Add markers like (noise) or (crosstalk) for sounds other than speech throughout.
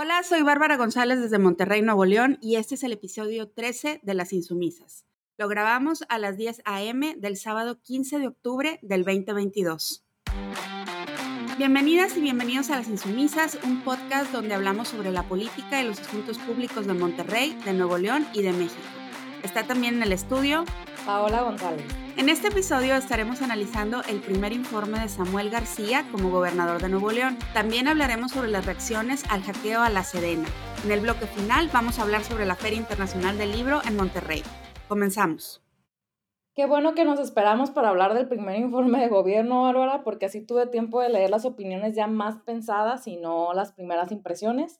Hola, soy Bárbara González desde Monterrey, Nuevo León, y este es el episodio 13 de Las Insumisas. Lo grabamos a las 10 a.m. del sábado 15 de octubre del 2022. Bienvenidas y bienvenidos a Las Insumisas, un podcast donde hablamos sobre la política y los asuntos públicos de Monterrey, de Nuevo León y de México. Está también en el estudio Paola González. En este episodio estaremos analizando el primer informe de Samuel García como gobernador de Nuevo León. También hablaremos sobre las reacciones al hackeo a la Sedena. En el bloque final vamos a hablar sobre la Feria Internacional del Libro en Monterrey. Comenzamos. Qué bueno que nos esperamos para hablar del primer informe de gobierno, Bárbara, porque así tuve tiempo de leer las opiniones ya más pensadas y no las primeras impresiones.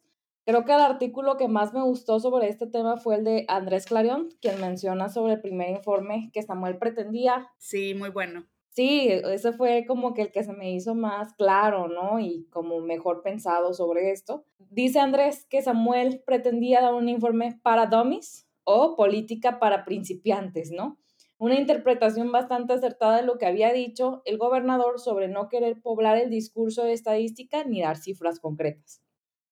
Creo que el artículo que más me gustó sobre este tema fue el de Andrés Clarion, quien menciona sobre el primer informe que Samuel pretendía. Sí, muy bueno. Sí, ese fue como que el que se me hizo más claro, ¿no? Y como mejor pensado sobre esto. Dice Andrés que Samuel pretendía dar un informe para dummies o política para principiantes, ¿no? Una interpretación bastante acertada de lo que había dicho el gobernador sobre no querer poblar el discurso de estadística ni dar cifras concretas.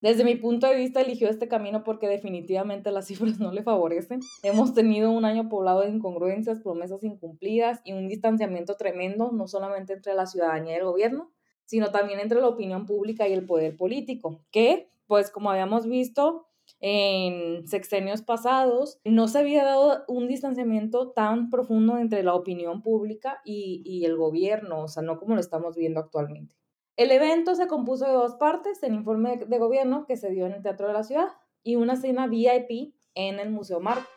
Desde mi punto de vista, eligió este camino porque definitivamente las (laughs) cifras no le favorecen. Hemos tenido un año poblado de incongruencias, promesas incumplidas y un distanciamiento tremendo, no solamente entre la ciudadanía y el gobierno, sino también entre la opinión pública y el poder político, que, pues como habíamos visto en sexenios pasados, no se había dado un distanciamiento tan profundo entre la opinión pública y, y el gobierno, o sea, no como lo estamos viendo actualmente. El evento se compuso de dos partes, el informe de gobierno que se dio en el Teatro de la Ciudad y una cena VIP en el Museo Marco.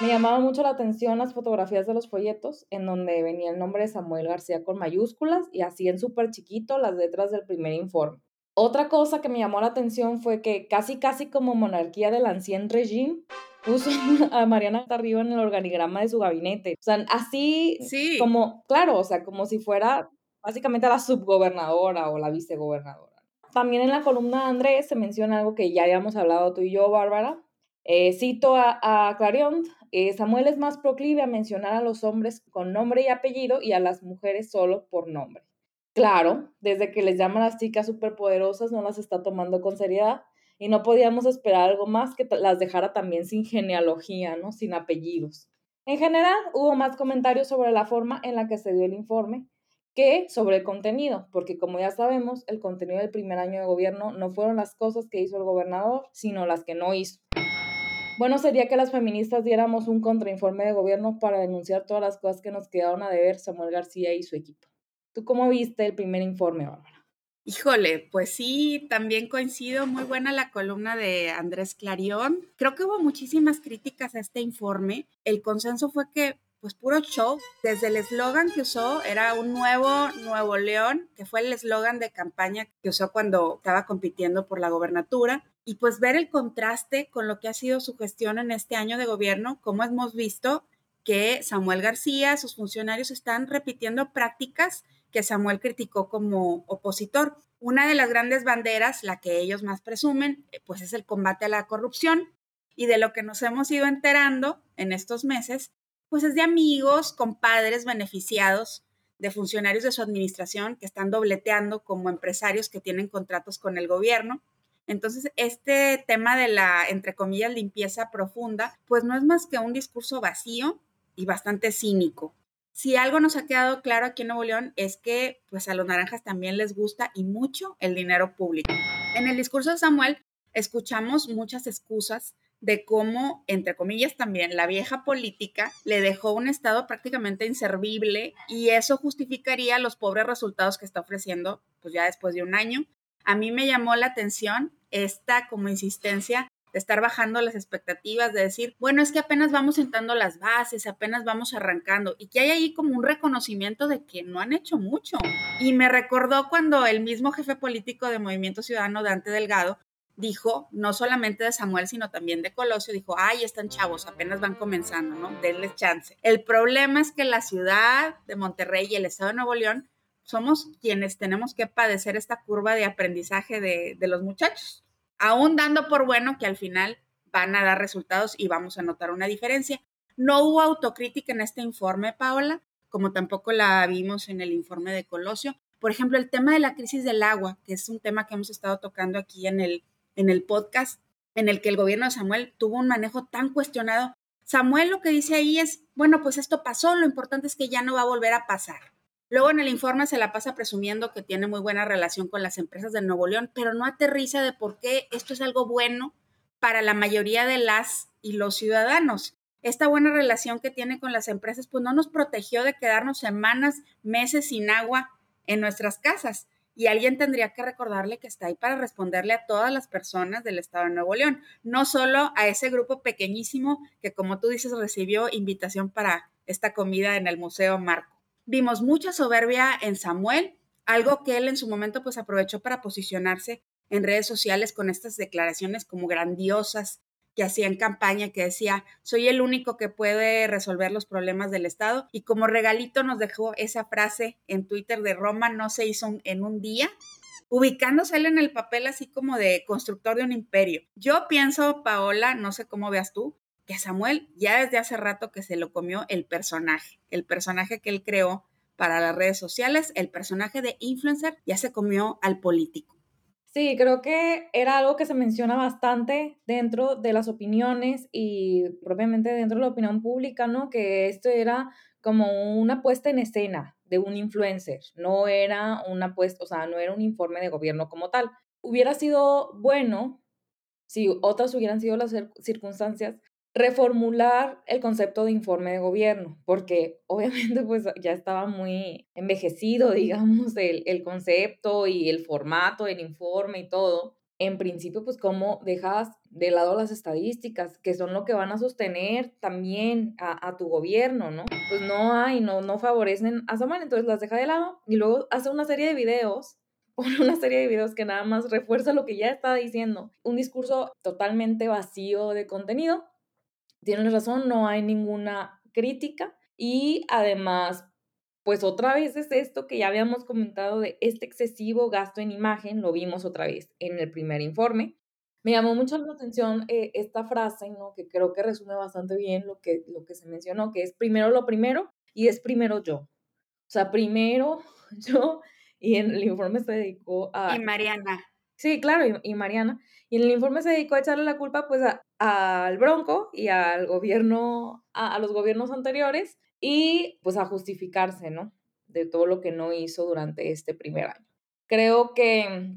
Me llamaba mucho la atención las fotografías de los folletos, en donde venía el nombre de Samuel García con mayúsculas y así en súper chiquito las letras del primer informe. Otra cosa que me llamó la atención fue que casi casi como monarquía del ancien regime, puso (laughs) a Mariana arriba en el organigrama de su gabinete. O sea, así sí. como, claro, o sea, como si fuera básicamente a la subgobernadora o la vicegobernadora. También en la columna de Andrés se menciona algo que ya habíamos hablado tú y yo, Bárbara. Eh, cito a, a Clarion, eh, Samuel es más proclive a mencionar a los hombres con nombre y apellido y a las mujeres solo por nombre. Claro, desde que les llaman las chicas superpoderosas no las está tomando con seriedad y no podíamos esperar algo más que las dejara también sin genealogía, ¿no? Sin apellidos. En general, hubo más comentarios sobre la forma en la que se dio el informe, que sobre el contenido, porque como ya sabemos, el contenido del primer año de gobierno no fueron las cosas que hizo el gobernador, sino las que no hizo. Bueno sería que las feministas diéramos un contrainforme de gobierno para denunciar todas las cosas que nos quedaron a deber Samuel García y su equipo. ¿Tú cómo viste el primer informe, Bárbara? Híjole, pues sí, también coincido, muy buena la columna de Andrés Clarión. Creo que hubo muchísimas críticas a este informe. El consenso fue que pues puro show. Desde el eslogan que usó era un nuevo Nuevo León, que fue el eslogan de campaña que usó cuando estaba compitiendo por la gobernatura. Y pues ver el contraste con lo que ha sido su gestión en este año de gobierno, como hemos visto que Samuel García, sus funcionarios están repitiendo prácticas que Samuel criticó como opositor. Una de las grandes banderas, la que ellos más presumen, pues es el combate a la corrupción. Y de lo que nos hemos ido enterando en estos meses pues es de amigos, compadres beneficiados de funcionarios de su administración que están dobleteando como empresarios que tienen contratos con el gobierno. Entonces, este tema de la, entre comillas, limpieza profunda, pues no es más que un discurso vacío y bastante cínico. Si algo nos ha quedado claro aquí en Nuevo León es que pues a los naranjas también les gusta y mucho el dinero público. En el discurso de Samuel escuchamos muchas excusas de cómo, entre comillas también, la vieja política le dejó un estado prácticamente inservible y eso justificaría los pobres resultados que está ofreciendo, pues ya después de un año. A mí me llamó la atención esta como insistencia de estar bajando las expectativas, de decir, bueno, es que apenas vamos sentando las bases, apenas vamos arrancando, y que hay ahí como un reconocimiento de que no han hecho mucho. Y me recordó cuando el mismo jefe político de Movimiento Ciudadano, Dante Delgado, dijo, no solamente de Samuel, sino también de Colosio, dijo, ay, están chavos, apenas van comenzando, ¿no? Denles chance. El problema es que la ciudad de Monterrey y el estado de Nuevo León somos quienes tenemos que padecer esta curva de aprendizaje de, de los muchachos, aún dando por bueno que al final van a dar resultados y vamos a notar una diferencia. No hubo autocrítica en este informe, Paola, como tampoco la vimos en el informe de Colosio. Por ejemplo, el tema de la crisis del agua, que es un tema que hemos estado tocando aquí en el en el podcast en el que el gobierno de Samuel tuvo un manejo tan cuestionado. Samuel lo que dice ahí es, bueno, pues esto pasó, lo importante es que ya no va a volver a pasar. Luego en el informe se la pasa presumiendo que tiene muy buena relación con las empresas de Nuevo León, pero no aterriza de por qué esto es algo bueno para la mayoría de las y los ciudadanos. Esta buena relación que tiene con las empresas, pues no nos protegió de quedarnos semanas, meses sin agua en nuestras casas y alguien tendría que recordarle que está ahí para responderle a todas las personas del estado de Nuevo León, no solo a ese grupo pequeñísimo que, como tú dices, recibió invitación para esta comida en el Museo Marco. Vimos mucha soberbia en Samuel, algo que él en su momento pues aprovechó para posicionarse en redes sociales con estas declaraciones como grandiosas que hacía en campaña, que decía, soy el único que puede resolver los problemas del Estado. Y como regalito nos dejó esa frase en Twitter de Roma no se hizo en un día, ubicándose él en el papel así como de constructor de un imperio. Yo pienso, Paola, no sé cómo veas tú, que Samuel ya desde hace rato que se lo comió el personaje, el personaje que él creó para las redes sociales, el personaje de influencer, ya se comió al político. Sí, creo que era algo que se menciona bastante dentro de las opiniones y propiamente dentro de la opinión pública, ¿no? Que esto era como una puesta en escena de un influencer, no era una puesta, o sea, no era un informe de gobierno como tal. Hubiera sido bueno si otras hubieran sido las circunstancias reformular el concepto de informe de gobierno, porque obviamente (laughs) pues ya estaba muy envejecido, digamos, el, el concepto y el formato del informe y todo. En principio, pues cómo dejas de lado las estadísticas, que son lo que van a sostener también a, a tu gobierno, ¿no? Pues no hay, no, no favorecen a Samuel, entonces las deja de lado y luego hace una serie de videos (laughs) pone una serie de videos que nada más refuerza lo que ya está diciendo. Un discurso totalmente vacío de contenido tienes razón, no hay ninguna crítica y además, pues otra vez es esto que ya habíamos comentado de este excesivo gasto en imagen, lo vimos otra vez en el primer informe. Me llamó mucho la atención eh, esta frase, ¿no? que creo que resume bastante bien lo que, lo que se mencionó, que es primero lo primero y es primero yo. O sea, primero (laughs) yo, y en el informe se dedicó a... Y Mariana. Sí, claro, y, Mariana. Y en el informe se dedicó a echarle la culpa pues al Bronco y al gobierno, a, los gobiernos anteriores y pues a justificarse, ¿no? De todo lo que no hizo durante este primer año. Creo que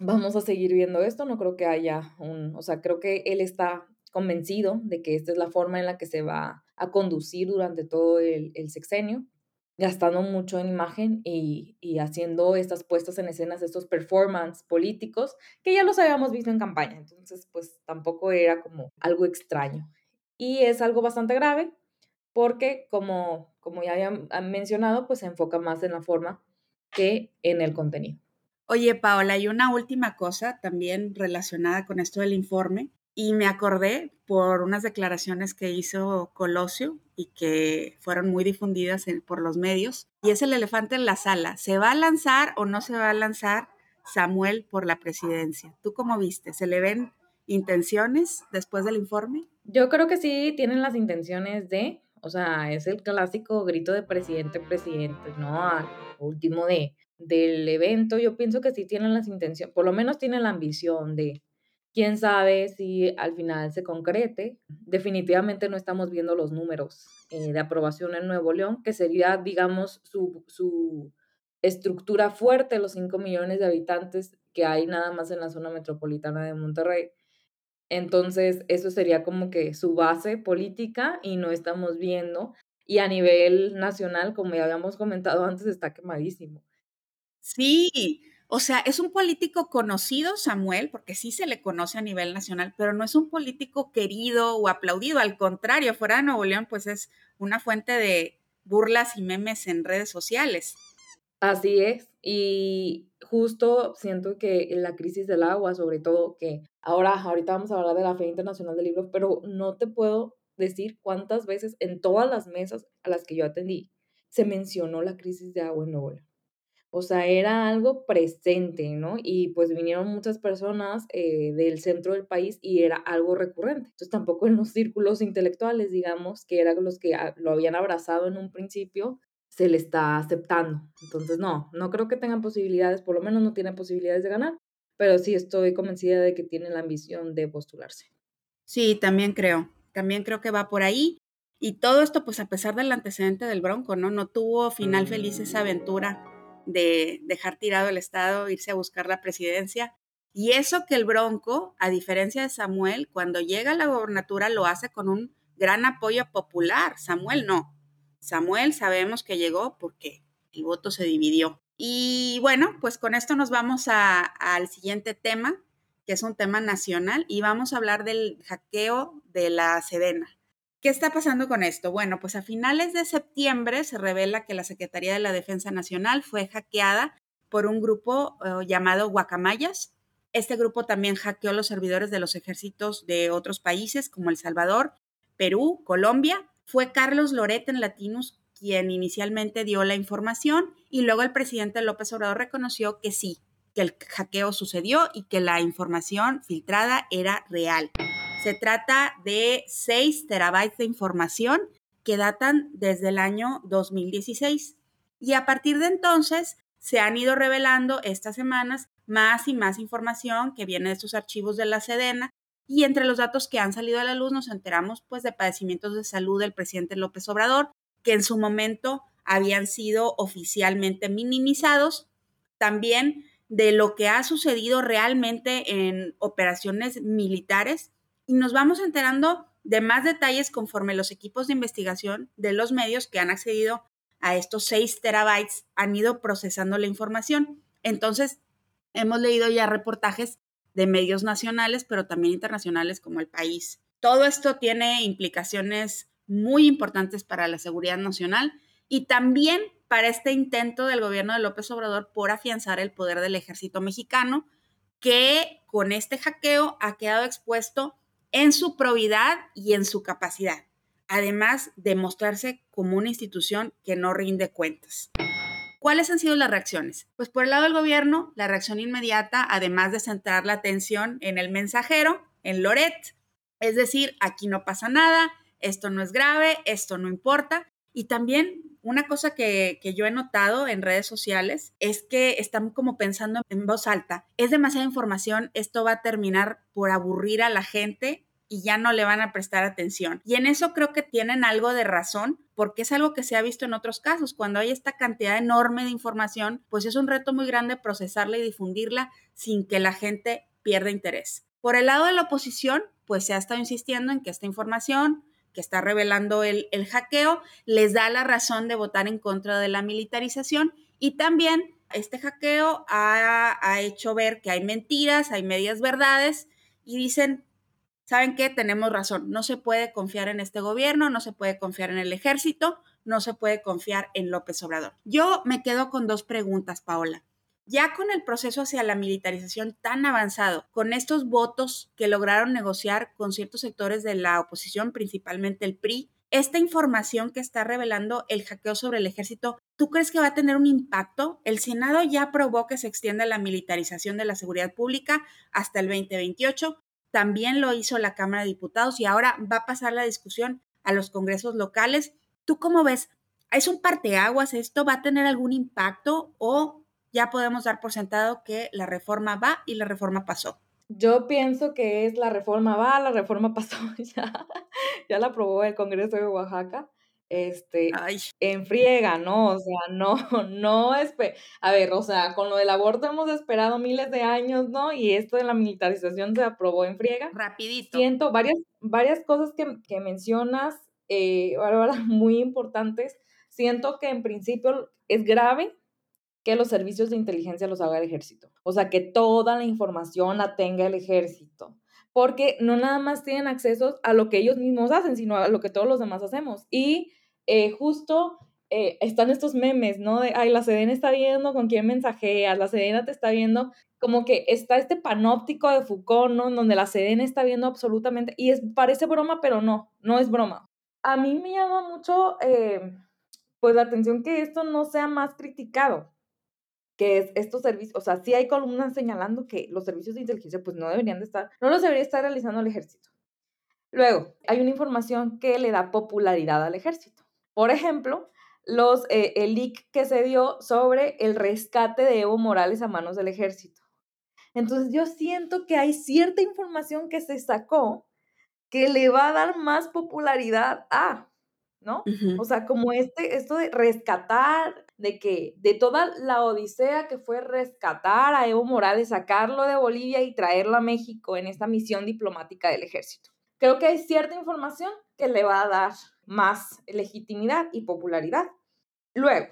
vamos a seguir viendo esto, no creo que haya un, o sea, creo que él está convencido de que esta es la forma en la que se va a conducir durante todo el sexenio gastando mucho en imagen y, haciendo estas puestas en escenas, estos performances políticos que ya los habíamos visto en campaña. Entonces, pues tampoco era como algo extraño. Y es algo bastante grave porque, como, como ya había mencionado, pues se enfoca más en la forma que en el contenido. Oye, Paola, y una última cosa también relacionada con esto del informe. Y me acordé por unas declaraciones que hizo Colosio y que fueron muy difundidas por los medios. Y es el elefante en la sala. ¿Se va a lanzar o no se va a lanzar Samuel por la presidencia? ¿Tú cómo viste? ¿Se le ven intenciones después del informe? Yo creo que sí tienen las intenciones de, o sea, es el clásico grito de presidente, presidente, ¿no? Al último de, del evento, yo pienso que sí tienen las intenciones, por lo menos tienen la ambición de, quién sabe si al final se concrete. Definitivamente no estamos viendo los números eh, de aprobación en Nuevo León, que sería, digamos, su, su estructura fuerte, los 5 millones de habitantes que hay nada más en la zona metropolitana de Monterrey. Entonces, eso sería como que su base política y no estamos viendo. Y a nivel nacional, como ya habíamos comentado antes, está quemadísimo. Sí, o sea, es un político conocido, Samuel, porque sí se le conoce a nivel nacional, pero no es un político querido o aplaudido. Al contrario, fuera de Nuevo León, pues es una fuente de burlas y memes en redes sociales. Así es. Y justo siento que la crisis del agua, sobre todo, que ahora, ahorita vamos a hablar de la Feria Internacional del Libro, pero no te puedo decir cuántas veces en todas las mesas a las que yo atendí se mencionó la crisis de agua en Nuevo León. O sea, era algo presente, ¿no? Y pues vinieron muchas personas eh, del centro del país y era algo recurrente. Entonces tampoco en los círculos intelectuales, digamos, que eran los que lo habían abrazado en un principio, se le está aceptando. Entonces no, no creo que tengan posibilidades, por lo menos no tienen posibilidades de ganar. pero sí estoy convencida de que tiene la ambición de postularse. Sí, también creo, también creo que va por ahí. Y todo esto, pues a pesar del antecedente del Bronco, ¿no? No tuvo final feliz esa aventura de dejar tirado el Estado, irse a buscar la presidencia. Y eso que el Bronco, a diferencia de Samuel, cuando llega a la gobernatura lo hace con un gran apoyo popular. Samuel no. Samuel sabemos que llegó porque el voto se dividió. Y bueno, pues con esto nos vamos al siguiente tema, que es un tema nacional, y vamos a hablar del hackeo de la Sedena. ¿Qué está pasando con esto? Bueno, pues a finales de septiembre se revela que la Secretaría de la Defensa Nacional fue hackeada por un grupo eh, llamado Guacamayas. Este grupo también hackeó los servidores de los ejércitos de otros países como El Salvador, Perú, Colombia. Fue Carlos Loret en Latinus quien inicialmente dio la información y luego el presidente López Obrador reconoció que sí, que el hackeo sucedió y que la información filtrada era real. Se trata de 6 terabytes de información que datan desde el año 2016. Y a partir de entonces se han ido revelando estas semanas más y más información que viene de estos archivos de la Sedena. Y entre los datos que han salido a la luz nos enteramos pues de padecimientos de salud del presidente López Obrador, que en su momento habían sido oficialmente minimizados. También de lo que ha sucedido realmente en operaciones militares y nos vamos enterando de más detalles conforme los equipos de investigación de los medios que han accedido a estos 6 terabytes han ido procesando la información. Entonces, hemos leído ya reportajes de medios nacionales, pero también internacionales como el país. Todo esto tiene implicaciones muy importantes para la seguridad nacional y también para este intento del gobierno de López Obrador por afianzar el poder del ejército mexicano, que con este hackeo ha quedado expuesto en su probidad y en su capacidad, además de mostrarse como una institución que no rinde cuentas. ¿Cuáles han sido las reacciones? Pues por el lado del gobierno, la reacción inmediata, además de centrar la atención en el mensajero, en Loret, es decir, aquí no pasa nada, esto no es grave, esto no importa. Y también una cosa que, que, yo he notado en redes sociales es que están como pensando en voz alta, es demasiada información, esto va a terminar por aburrir a la gente y ya no le van a prestar atención. Y en eso creo que tienen algo de razón, porque es algo que se ha visto en otros casos. Cuando hay esta cantidad enorme de información, pues es un reto muy grande procesarla y difundirla sin que la gente pierda interés. Por el lado de la oposición, pues se ha estado insistiendo en que esta información que está revelando el, hackeo les da la razón de votar en contra de la militarización y también este hackeo ha, ha hecho ver que hay mentiras, hay medias verdades y dicen, ¿saben qué? Tenemos razón, no se puede confiar en este gobierno, no se puede confiar en el ejército, no se puede confiar en López Obrador. Yo me quedo con dos preguntas, Paola. Ya con el proceso hacia la militarización tan avanzado, con estos votos que lograron negociar con ciertos sectores de la oposición, principalmente el PRI, esta información que está revelando el hackeo sobre el ejército, ¿tú crees que va a tener un impacto? El Senado ya aprobó que se extienda la militarización de la seguridad pública hasta el 2028 también lo hizo la Cámara de Diputados y ahora va a pasar la discusión a los congresos locales. ¿Tú cómo ves? ¿Es un parteaguas? ¿Esto va a tener algún impacto o ya podemos dar por sentado que la reforma va y la reforma pasó? Yo pienso que es la reforma va, la reforma (laughs) pasó ya, ya la aprobó el Congreso de Oaxaca este, en friega, ¿no? O sea, no, (laughs) no, a ver, o sea, con lo del aborto hemos esperado miles de años, ¿no? Y esto de la militarización se aprobó en friega. Rapidito. Siento varias, varias cosas que, que mencionas, eh, Bárbara, (laughs) muy importantes. Siento que en principio es grave que los servicios de inteligencia los haga el ejército. O sea, que toda la información la tenga el ejército porque no nada más tienen acceso a lo que ellos mismos hacen, sino a lo que todos los demás hacemos. Y eh, justo eh, están estos memes, ¿no? De, ay, la Sedena está viendo con quién mensajeas, la Sedena te está viendo, como que está este panóptico de Foucault, ¿no? Donde la Sedena está viendo absolutamente, y es, parece broma, pero no, no es broma. A mí me llama mucho, eh, pues, la atención que esto no sea más criticado que es estos servicios, o sea, sí hay columnas señalando que los servicios de inteligencia pues no deberían de estar, no los debería estar realizando el ejército. Luego, hay una información que le da popularidad al ejército. Por ejemplo, los, eh, el leak que se dio sobre el rescate de Evo Morales a manos del ejército. Entonces yo siento que hay cierta información que se sacó que le va a dar más popularidad a, ¿no? O sea, como este, esto de rescatar, de que de toda la odisea que fue rescatar a Evo Morales, sacarlo de Bolivia y traerlo a México en esta misión diplomática del ejército. Creo que hay cierta información que le va a dar más legitimidad y popularidad. Luego,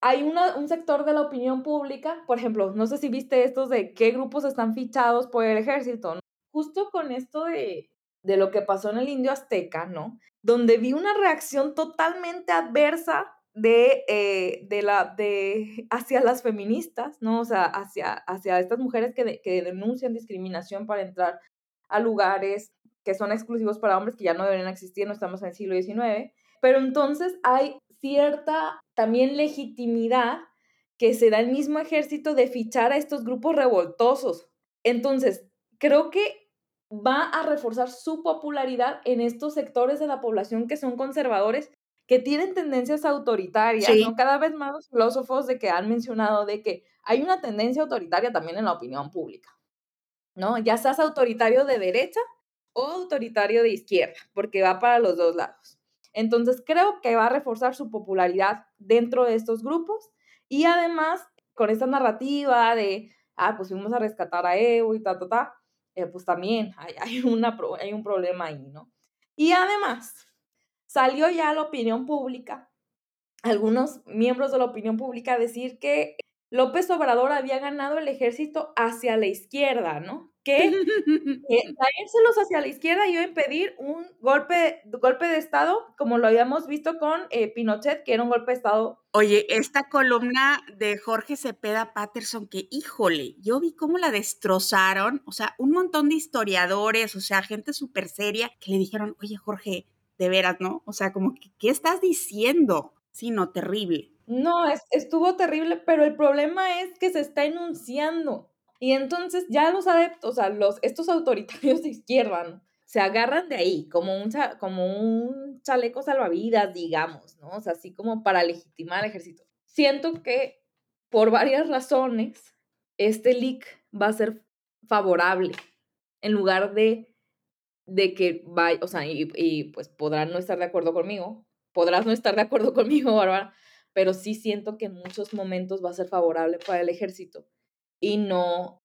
hay un sector de la opinión pública, por ejemplo, no sé si viste estos de qué grupos están fichados por el ejército, justo con esto de, de lo que pasó en el indio azteca, ¿no? Donde vi una reacción totalmente adversa de, eh, de la, de, (laughs) hacia las feministas, ¿no? O sea, hacia, hacia estas mujeres que, que denuncian discriminación para entrar a lugares que son exclusivos para hombres, que ya no deberían existir, no estamos en el siglo XIX. Pero entonces hay cierta también legitimidad que se da el mismo ejército de fichar a estos grupos revoltosos. Entonces, creo que va a reforzar su popularidad en estos sectores de la población que son conservadores, que tienen tendencias autoritarias, ¿no? Cada vez más los filósofos de que han mencionado de que hay una tendencia autoritaria también en la opinión pública, ¿no? Ya seas autoritario de derecha o autoritario de izquierda, porque va para los dos lados. Entonces creo que va a reforzar su popularidad dentro de estos grupos y además con esta narrativa de, ah, pues fuimos a rescatar a Evo y ta, ta, ta, eh, pues también hay, (laughs) hay, una, hay un problema ahí, ¿no? Y además, salió ya a la opinión pública, algunos miembros de la opinión pública decir que López Obrador había ganado el ejército hacia la izquierda, ¿no? Que (laughs) eh, traérselos hacia la izquierda iba a impedir un golpe, golpe de Estado, como lo habíamos visto con eh, Pinochet, que era un golpe de Estado. Oye, esta columna de Jorge Cepeda Patterson, que híjole, yo vi cómo la destrozaron, o sea, un montón de historiadores, o sea, gente súper seria, que le dijeron, oye, Jorge, de veras, ¿no? O sea, como, que, ¿qué estás diciendo? Sí, no, terrible. No, es, estuvo terrible, pero el problema es que se está enunciando. Y entonces ya los adeptos, o sea, los, estos autoritarios de izquierda, se agarran de ahí como un, como un chaleco salvavidas, digamos, ¿no? O sea, así como para legitimar al ejército. Siento que por varias razones este leak va a ser favorable en lugar de de que vaya, o sea, y, y, pues podrán no estar de acuerdo conmigo, podrás no estar de acuerdo (laughs) conmigo, Bárbara, pero sí siento que en muchos momentos va a ser favorable para el ejército y no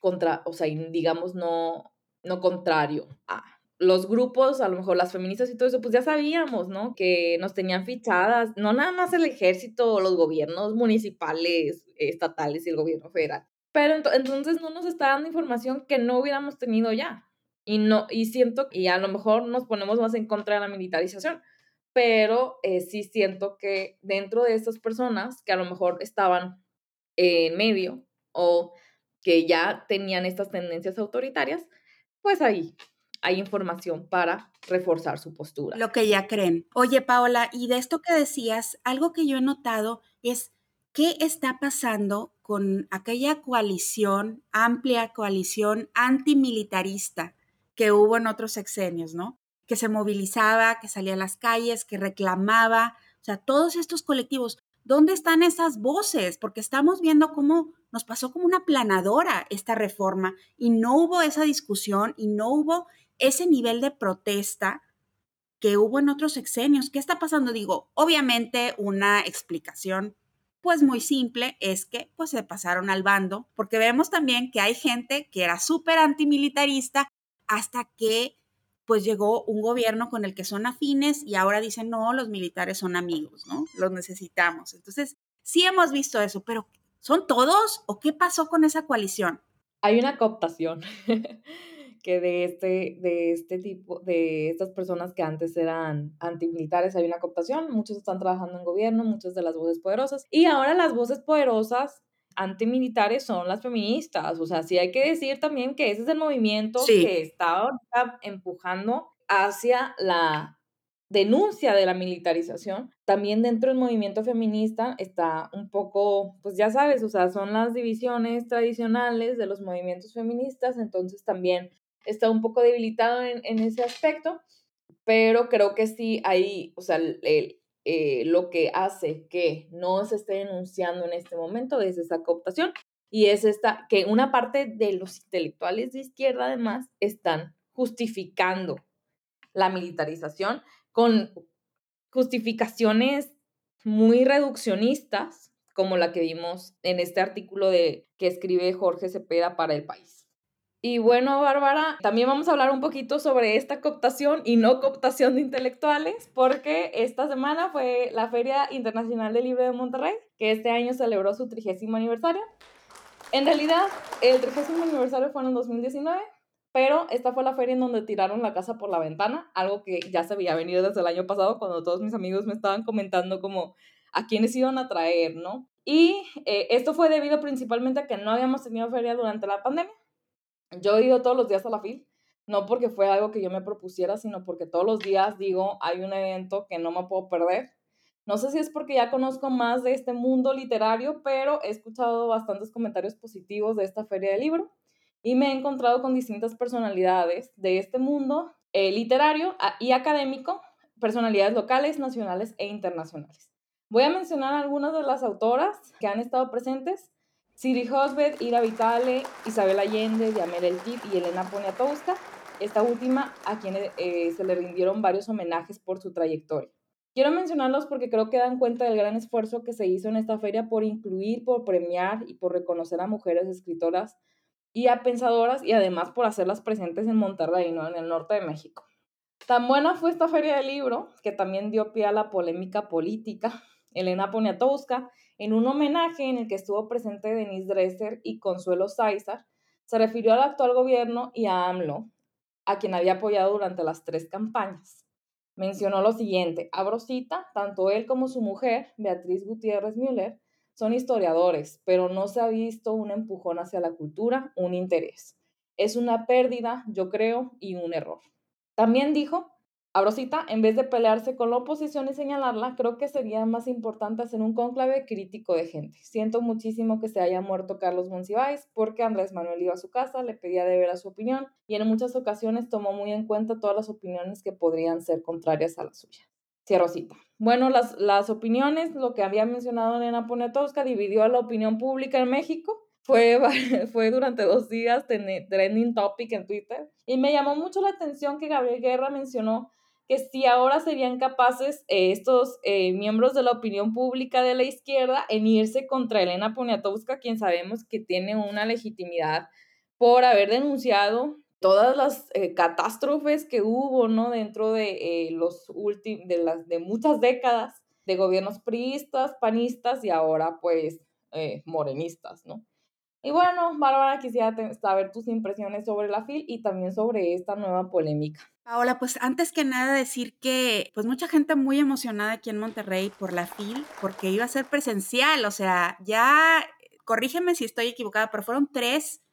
contra, o sea, digamos no, no contrario a los grupos, a lo mejor las feministas y todo eso, pues ya sabíamos, ¿no? Que nos tenían fichadas, no nada más el ejército, los gobiernos municipales, estatales y el gobierno federal. Pero entonces no nos está dando información que no hubiéramos tenido ya. Y, no, y siento, y a lo mejor nos ponemos más en contra de la militarización, pero eh, sí siento que dentro de estas personas que a lo mejor estaban en medio o que ya tenían estas tendencias autoritarias, pues ahí hay información para reforzar su postura. Lo que ya creen. Oye, Paola, y de esto que decías, algo que yo he notado es qué está pasando con aquella coalición, amplia coalición antimilitarista que hubo en otros sexenios, ¿no? Que se movilizaba, que salía a las calles, que reclamaba, o sea, todos estos colectivos, ¿dónde están esas voces? Porque estamos viendo cómo nos pasó como una planadora esta reforma y no hubo esa discusión y no hubo ese nivel de protesta que hubo en otros sexenios. ¿Qué está pasando? Digo, obviamente una explicación pues muy simple es que pues se pasaron al bando, porque vemos también que hay gente que era súper antimilitarista hasta que pues llegó un gobierno con el que son afines y ahora dicen, no, los militares son amigos, ¿no? Los necesitamos. Entonces, sí hemos visto eso, pero ¿son todos o qué pasó con esa coalición? Hay una cooptación (laughs) que de este, de este tipo, de estas personas que antes eran antimilitares, hay una cooptación, muchos están trabajando en gobierno, muchas de las voces poderosas, y ahora las voces poderosas antimilitares son las feministas. O sea, sí hay que decir también que ese es el movimiento que está empujando hacia la denuncia de la militarización. También dentro del movimiento feminista está un poco, pues ya sabes, o sea, son las divisiones tradicionales de los movimientos feministas, entonces también está un poco debilitado en, en ese aspecto, pero creo que sí hay, o sea, eh, lo que hace que no se esté denunciando en este momento es esa cooptación. y es esta, que una parte de los intelectuales de izquierda además están justificando la militarización con justificaciones muy reduccionistas, como la que vimos en este artículo de, que escribe Jorge Cepeda para el país. Y bueno, Bárbara, también vamos a hablar un poquito sobre esta cooptación y no cooptación de intelectuales, porque esta semana fue la Feria Internacional del Libro de Monterrey, que este año celebró su trigésimo aniversario. En realidad, el trigésimo aniversario fue en el 2019, pero esta fue la feria en donde tiraron la casa por la ventana, algo que ya se había venido desde el año pasado cuando todos mis amigos me estaban comentando como a quiénes iban a traer, ¿no? Y eh, esto fue debido principalmente a que no habíamos tenido feria durante la pandemia. Yo he ido todos los días a la FIL, no porque fue algo que yo me propusiera, sino porque todos los días digo, hay un evento que no me puedo perder. No sé si es porque ya conozco más de este mundo literario, pero he escuchado bastantes comentarios positivos de esta feria de libro y me he encontrado con distintas personalidades de este mundo eh, literario y académico, personalidades locales, nacionales e internacionales. Voy a mencionar algunas de las autoras que han estado presentes. Siri Hosbeth, Ira Vitale, Isabel Allende, Yamel El y Elena Poniatowska, esta última a quien eh, se le rindieron varios homenajes por su trayectoria. Quiero mencionarlos porque creo que dan cuenta del gran esfuerzo que se hizo en esta feria por incluir, por premiar y por reconocer a mujeres escritoras y a pensadoras y además por hacerlas presentes en Monterrey, ¿no? en el norte de México. Tan buena fue esta feria del libro que también dio pie a la polémica política. Elena Poniatowska, en un homenaje en el que estuvo presente Denise Dresser y Consuelo Sáizar, se refirió al actual gobierno y a AMLO, a quien había apoyado durante las tres campañas. Mencionó lo siguiente, abro cita, tanto él como su mujer, Beatriz Gutiérrez Müller, son historiadores, pero no se ha visto un empujón hacia la cultura, un interés. Es una pérdida, yo creo, y un error. También dijo, Abrosita, en vez de pelearse con la oposición y señalarla, creo que sería más importante hacer un cónclave crítico de gente. Siento muchísimo que se haya muerto Carlos Monsiváis porque Andrés Manuel iba a su casa, le pedía de ver a su opinión y en muchas ocasiones tomó muy en cuenta todas las opiniones que podrían ser contrarias a la suya. Cierro. Bueno, las, las opiniones, lo que había mencionado Elena Poniatowska, dividió a la opinión pública en México. Fue, (laughs) fue durante dos días trending topic en Twitter. Y me llamó mucho la atención que Gabriel Guerra mencionó que si ahora serían capaces eh, estos eh, miembros de la opinión pública de la izquierda en irse contra Elena Poniatowska, quien sabemos que tiene una legitimidad por haber denunciado todas las eh, catástrofes que hubo, ¿no? Dentro de eh, los últimos, de las, de muchas décadas de gobiernos priistas, panistas y ahora, pues, eh, morenistas, ¿no? Y bueno, Bárbara, quisiera saber tus impresiones sobre la FIL y también sobre esta nueva polémica. Paola, pues antes que nada decir que pues mucha gente muy emocionada aquí en Monterrey por la FIL, porque iba a ser presencial, o sea, ya, corrígeme si estoy equivocada, pero fueron tres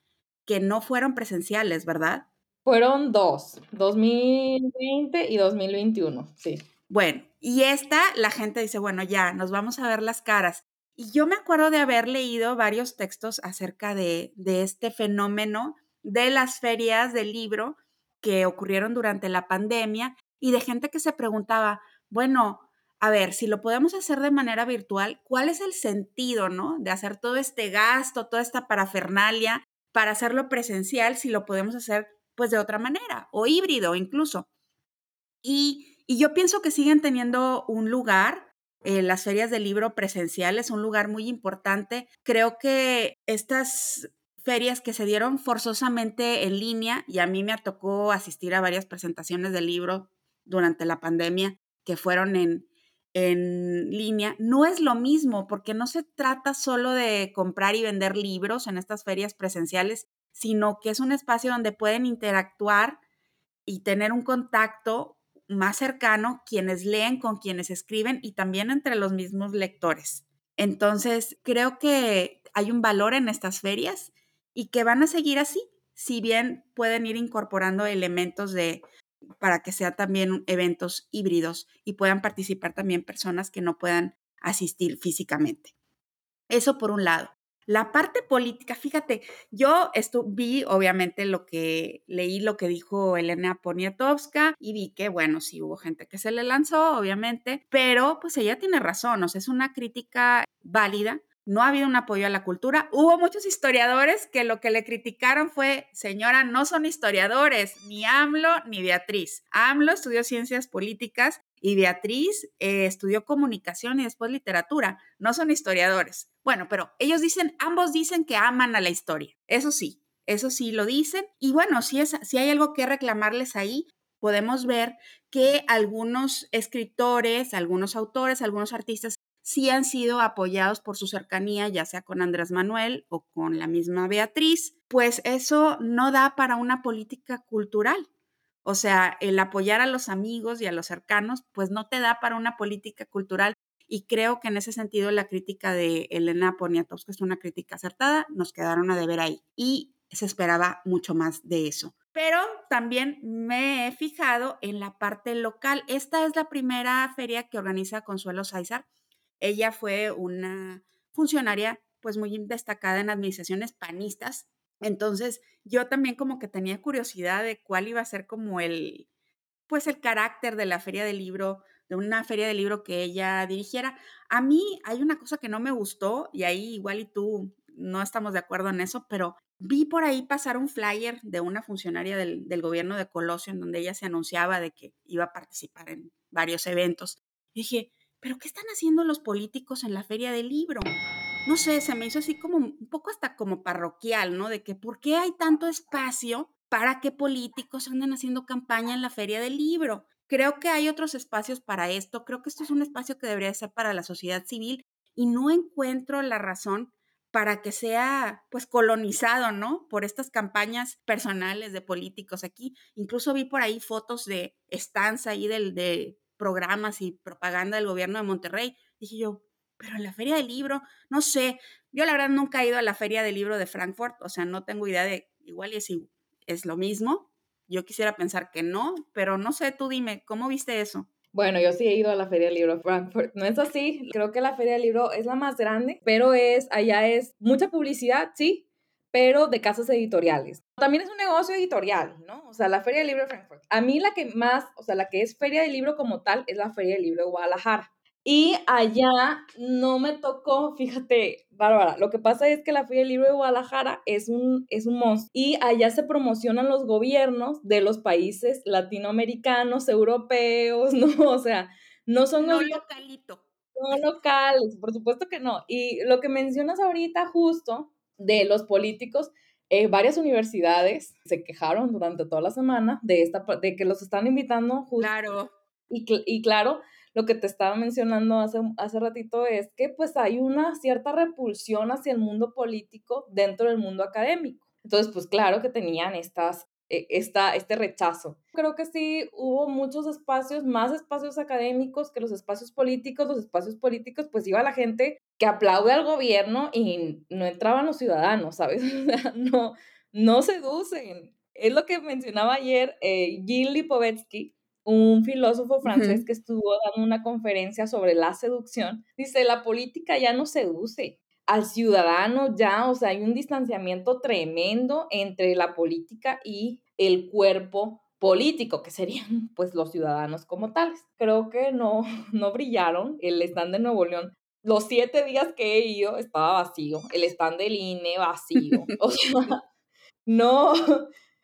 que no fueron presenciales, ¿verdad? Fueron dos, 2020 y 2021, sí. Bueno, y esta, la gente dice, bueno, ya, nos vamos a ver las caras. Y yo me acuerdo de haber leído varios textos acerca de, de este fenómeno de las ferias del libro que ocurrieron durante la pandemia y de gente que se preguntaba, bueno, a ver, si lo podemos hacer de manera virtual, ¿cuál es el sentido, no? De hacer todo este gasto, toda esta parafernalia para hacerlo presencial si lo podemos hacer pues de otra manera o híbrido incluso. Y, yo pienso que siguen teniendo un lugar. Eh, las ferias del libro presenciales, un lugar muy importante. Creo que estas ferias que se dieron forzosamente en línea, y a mí me tocó asistir a varias presentaciones del libro durante la pandemia que fueron en, en línea, no es lo mismo porque no se trata solo de comprar y vender libros en estas ferias presenciales, sino que es un espacio donde pueden interactuar y tener un contacto más cercano quienes leen con quienes escriben y también entre los mismos lectores. Entonces, creo que hay un valor en estas ferias y que van a seguir así, si bien pueden ir incorporando elementos de para que sean también eventos híbridos y puedan participar también personas que no puedan asistir físicamente. Eso por un lado. La parte política, fíjate, yo vi obviamente lo que leí, lo que dijo Elena Poniatowska y vi que, bueno, sí hubo gente que se le lanzó, obviamente, pero pues ella tiene razón, o sea, es una crítica válida no ha habido un apoyo a la cultura. Hubo muchos historiadores que lo que le criticaron fue, señora, no son historiadores, ni AMLO ni Beatriz. AMLO estudió ciencias políticas y Beatriz eh, estudió comunicación y después literatura. No son historiadores. Bueno, pero ellos dicen, ambos dicen que aman a la historia. Eso sí, eso sí lo dicen. Y bueno, si, es, si hay algo que reclamarles ahí, podemos ver que algunos escritores, algunos autores, algunos artistas sí han sido apoyados por su cercanía, ya sea con Andrés Manuel o con la misma Beatriz, pues eso no da para una política cultural. O sea, el apoyar a los amigos y a los cercanos, pues no te da para una política cultural. Y creo que en ese sentido la crítica de Elena Poniatowska es una crítica acertada, nos quedaron a deber ahí. Y se esperaba mucho más de eso. Pero también me he fijado en la parte local. Esta es la primera feria que organiza Consuelo Sáizar ella fue una funcionaria pues muy destacada en administraciones panistas. Entonces, yo también como que tenía curiosidad de cuál iba a ser como el pues el carácter de la feria del libro, de una feria del libro que ella dirigiera. A mí hay una cosa que no me gustó y ahí igual y tú no estamos de acuerdo en eso, pero vi por ahí pasar un flyer de una funcionaria del, del gobierno de Colosio en donde ella se anunciaba de que iba a participar en varios eventos. Dije, pero ¿qué están haciendo los políticos en la feria del libro? No sé, se me hizo así como un poco hasta como parroquial, ¿no? De que ¿por qué hay tanto espacio para que políticos anden haciendo campaña en la feria del libro? Creo que hay otros espacios para esto, creo que esto es un espacio que debería ser para la sociedad civil y no encuentro la razón para que sea pues colonizado, ¿no? Por estas campañas personales de políticos aquí. Incluso vi por ahí fotos de estanza ahí del, de programas y propaganda del gobierno de Monterrey. Dije yo, pero en la feria del libro, no sé, yo la verdad nunca he ido a la feria del libro de Frankfurt, o sea, no tengo idea de, igual y es, es lo mismo. Yo quisiera pensar que no, pero no sé, tú dime, ¿cómo viste eso? Bueno, yo sí he ido a la Feria del Libro de Frankfurt. No es así. Creo que la Feria del Libro es la más grande, pero es allá es mucha publicidad, sí, pero de casas editoriales. También es un negocio editorial, ¿no? O sea, la Feria del Libro de Frankfurt. A mí la que más, o sea, la que es Feria del Libro como tal es la Feria del Libro de Guadalajara. Y allá no me tocó, fíjate, Bárbara, lo que pasa es que la Feria del Libro de Guadalajara es un, es un monstruo y allá se promocionan los gobiernos de los países latinoamericanos, europeos, (laughs) ¿no? O sea, no son... No localito. No locales, por supuesto que no. Y lo que mencionas ahorita justo de los políticos. Eh, varias universidades se quejaron durante toda la semana de, esta, de que los están invitando. claro. Y, y, claro, lo que te estaba mencionando hace, hace ratito es que pues hay una cierta repulsión hacia el mundo político dentro del mundo académico. Entonces, pues claro que tenían estas esta, este rechazo. Creo que sí hubo muchos espacios, más espacios académicos que los espacios políticos. Los espacios políticos, pues iba la gente que aplaude al gobierno y no entraban los ciudadanos, ¿sabes? (laughs) no, no seducen. Es lo que mencionaba ayer eh, Gilles Lipovetsky, un filósofo francés que estuvo dando una conferencia sobre la seducción. Dice, la política ya no seduce, al ciudadano ya, o sea, hay un distanciamiento tremendo entre la política y el cuerpo político, que serían (laughs) pues los ciudadanos como tales. Creo que no, (laughs) no brillaron. El stand de Nuevo León, los siete días que he ido estaba vacío. El stand del INE vacío. O sea, (laughs) no,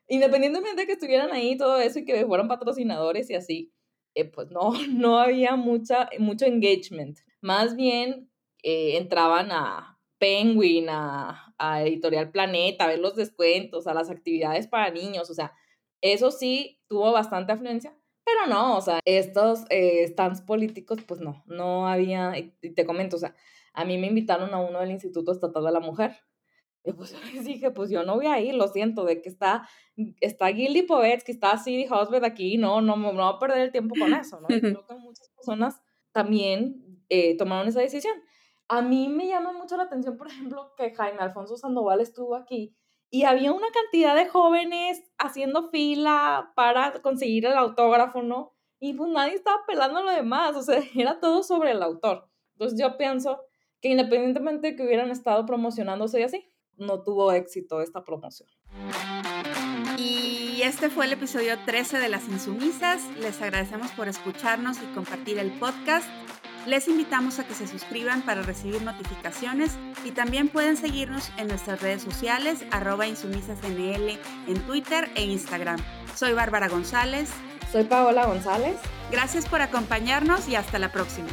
independientemente de que estuvieran ahí todo eso y que fueran patrocinadores y así, eh, pues no, no había mucha, mucho engagement. Más bien eh, entraban a Penguin, a, Editorial Planeta, a ver los descuentos, a las actividades para niños, o sea, eso sí tuvo bastante afluencia, pero no, o sea, estos eh, stands políticos, pues no, no había, y te comento, o sea, a mí me invitaron a uno del Instituto Estatal de la Mujer, y pues (laughs) yo les dije, pues yo no voy a ir, lo siento, de que está, está Gildy Povetsky, está City Husband aquí, no, no, no voy a perder el tiempo con eso, ¿no? Y (laughs) creo que muchas personas también eh, tomaron esa decisión. A mí me llama mucho la atención, por ejemplo, que Jaime Alfonso Sandoval estuvo aquí y había una cantidad de jóvenes haciendo fila para conseguir el autógrafo, ¿no? Y pues nadie estaba pelando lo demás, o sea, (laughs) era todo sobre el autor. Entonces yo pienso que independientemente de que hubieran estado promocionándose y así, no tuvo éxito esta promoción. Y este fue el episodio 13 de Las Insumisas. Les agradecemos por escucharnos y compartir el podcast. Les invitamos a que se suscriban para recibir notificaciones y también pueden seguirnos en nuestras redes sociales arroba insumisasnl en Twitter e Instagram. Soy Bárbara González. Soy Paola González. Gracias por acompañarnos y hasta la próxima.